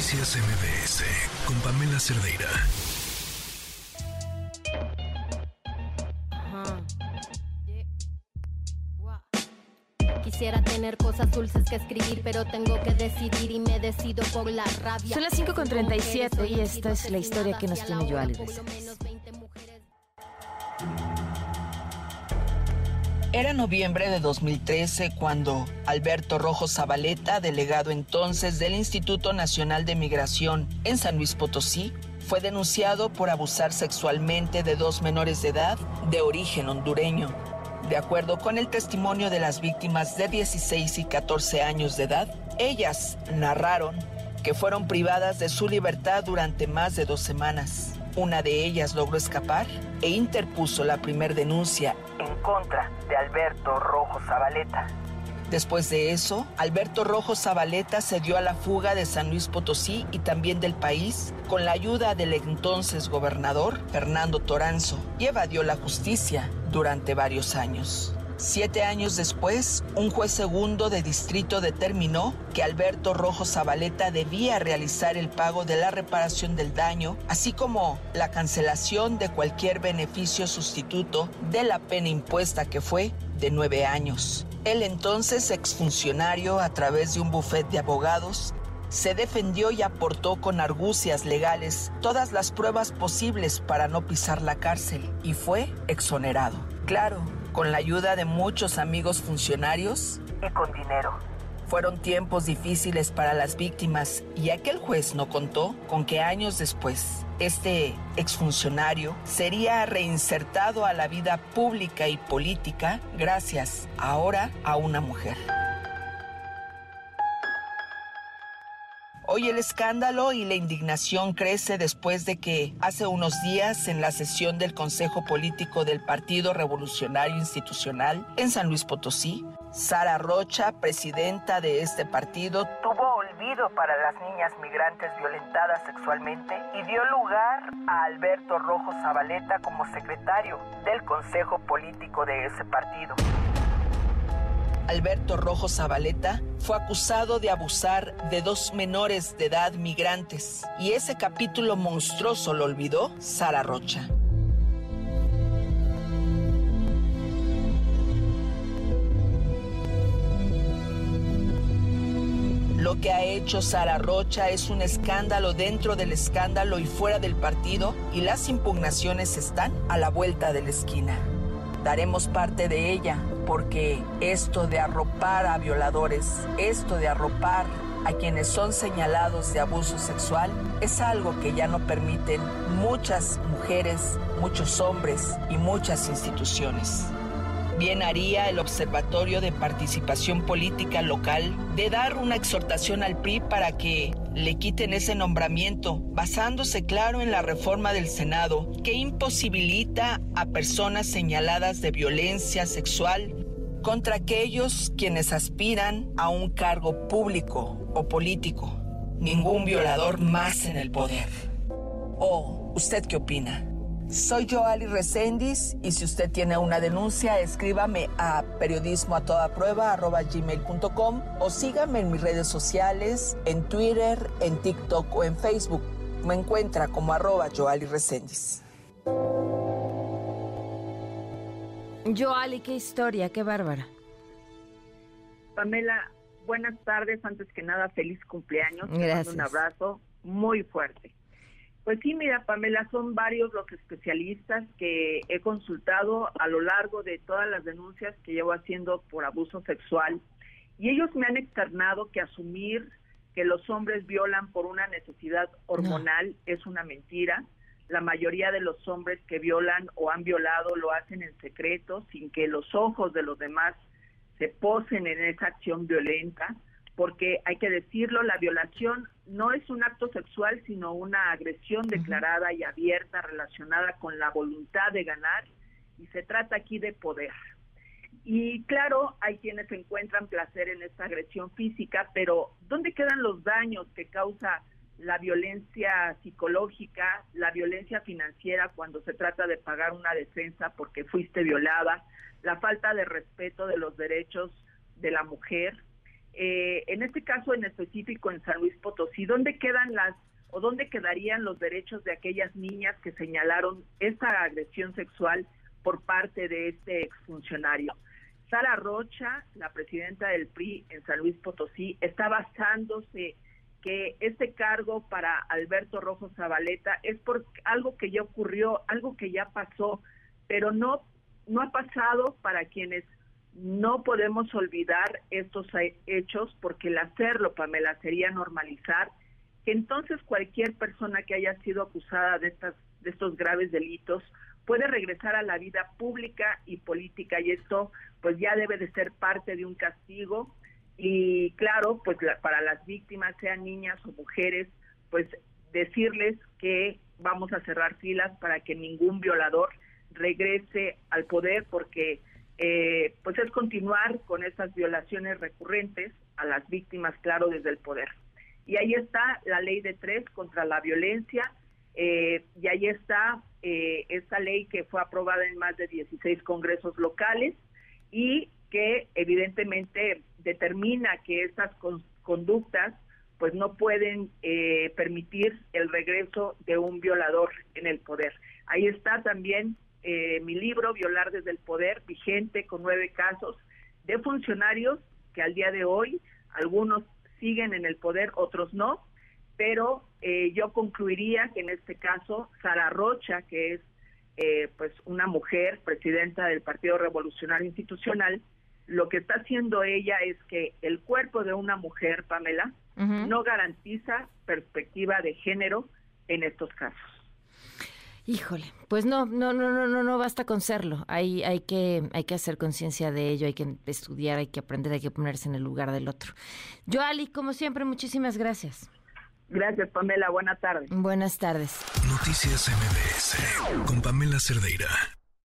Noticias MBS con Pamela Cerdeira. Quisiera tener cosas dulces que escribir, pero tengo que decidir y me decido por la rabia. Son las 5.37 y esta es la historia que nos tiene Joali. Era noviembre de 2013 cuando Alberto Rojo Zabaleta, delegado entonces del Instituto Nacional de Migración en San Luis Potosí, fue denunciado por abusar sexualmente de dos menores de edad de origen hondureño. De acuerdo con el testimonio de las víctimas de 16 y 14 años de edad, ellas narraron que fueron privadas de su libertad durante más de dos semanas. Una de ellas logró escapar e interpuso la primera denuncia en contra de Alberto Rojo Zabaleta. Después de eso, Alberto Rojo Zabaleta se dio a la fuga de San Luis Potosí y también del país con la ayuda del entonces gobernador Fernando Toranzo y evadió la justicia durante varios años. Siete años después, un juez segundo de distrito determinó que Alberto Rojo Zabaleta debía realizar el pago de la reparación del daño, así como la cancelación de cualquier beneficio sustituto de la pena impuesta que fue de nueve años. El entonces exfuncionario, a través de un bufet de abogados, se defendió y aportó con argucias legales todas las pruebas posibles para no pisar la cárcel y fue exonerado. Claro, con la ayuda de muchos amigos funcionarios y con dinero. Fueron tiempos difíciles para las víctimas y aquel juez no contó con que años después este exfuncionario sería reinsertado a la vida pública y política gracias ahora a una mujer. Hoy el escándalo y la indignación crece después de que hace unos días en la sesión del Consejo Político del Partido Revolucionario Institucional en San Luis Potosí, Sara Rocha, presidenta de este partido, tuvo olvido para las niñas migrantes violentadas sexualmente y dio lugar a Alberto Rojo Zabaleta como secretario del Consejo Político de ese partido. Alberto Rojo Zabaleta fue acusado de abusar de dos menores de edad migrantes y ese capítulo monstruoso lo olvidó Sara Rocha. Lo que ha hecho Sara Rocha es un escándalo dentro del escándalo y fuera del partido y las impugnaciones están a la vuelta de la esquina. Daremos parte de ella porque esto de arropar a violadores, esto de arropar a quienes son señalados de abuso sexual, es algo que ya no permiten muchas mujeres, muchos hombres y muchas instituciones. Bien haría el Observatorio de Participación Política Local de dar una exhortación al PRI para que le quiten ese nombramiento, basándose claro en la reforma del Senado que imposibilita a personas señaladas de violencia sexual contra aquellos quienes aspiran a un cargo público o político. Ningún violador más en el poder. ¿O usted qué opina? Soy Joali Recendis y si usted tiene una denuncia, escríbame a periodismo a toda prueba gmail.com o sígame en mis redes sociales, en Twitter, en TikTok o en Facebook. Me encuentra como arroba Joali Recendis. Joali, qué historia, qué bárbara. Pamela, buenas tardes. Antes que nada, feliz cumpleaños. Gracias. un abrazo muy fuerte. Pues sí, mira, Pamela, son varios los especialistas que he consultado a lo largo de todas las denuncias que llevo haciendo por abuso sexual y ellos me han externado que asumir que los hombres violan por una necesidad hormonal es una mentira. La mayoría de los hombres que violan o han violado lo hacen en secreto, sin que los ojos de los demás se posen en esa acción violenta porque hay que decirlo, la violación no es un acto sexual, sino una agresión declarada y abierta relacionada con la voluntad de ganar y se trata aquí de poder. Y claro, hay quienes encuentran placer en esta agresión física, pero ¿dónde quedan los daños que causa la violencia psicológica, la violencia financiera cuando se trata de pagar una defensa porque fuiste violada, la falta de respeto de los derechos de la mujer, eh, en este caso en específico en San Luis Potosí, ¿dónde quedan las o dónde quedarían los derechos de aquellas niñas que señalaron esta agresión sexual por parte de este exfuncionario? Sara Rocha, la presidenta del PRI en San Luis Potosí, está basándose que este cargo para Alberto Rojo Zabaleta es por algo que ya ocurrió, algo que ya pasó, pero no no ha pasado para quienes no podemos olvidar estos hechos porque el hacerlo, Pamela, sería normalizar que entonces cualquier persona que haya sido acusada de estas de estos graves delitos puede regresar a la vida pública y política y esto pues ya debe de ser parte de un castigo. Y claro, pues para las víctimas, sean niñas o mujeres, pues decirles que vamos a cerrar filas para que ningún violador regrese al poder porque eh, pues es continuar con estas violaciones recurrentes a las víctimas, claro, desde el poder. Y ahí está la ley de tres contra la violencia, eh, y ahí está eh, esta ley que fue aprobada en más de 16 congresos locales y que evidentemente determina que estas conductas pues no pueden eh, permitir el regreso de un violador en el poder. Ahí está también eh, mi libro, Violar desde el Poder, vigente con nueve casos de funcionarios que al día de hoy algunos siguen en el poder, otros no, pero eh, yo concluiría que en este caso Sara Rocha, que es eh, pues una mujer presidenta del Partido Revolucionario Institucional, lo que está haciendo ella es que el cuerpo de una mujer, Pamela, no garantiza perspectiva de género en estos casos. Híjole, pues no, no, no, no, no, no basta con serlo. Hay, hay que, hay que hacer conciencia de ello, hay que estudiar, hay que aprender, hay que ponerse en el lugar del otro. Joali, como siempre, muchísimas gracias. Gracias, Pamela. Buenas tardes. Buenas tardes. Noticias MBS con Pamela Cerdeira.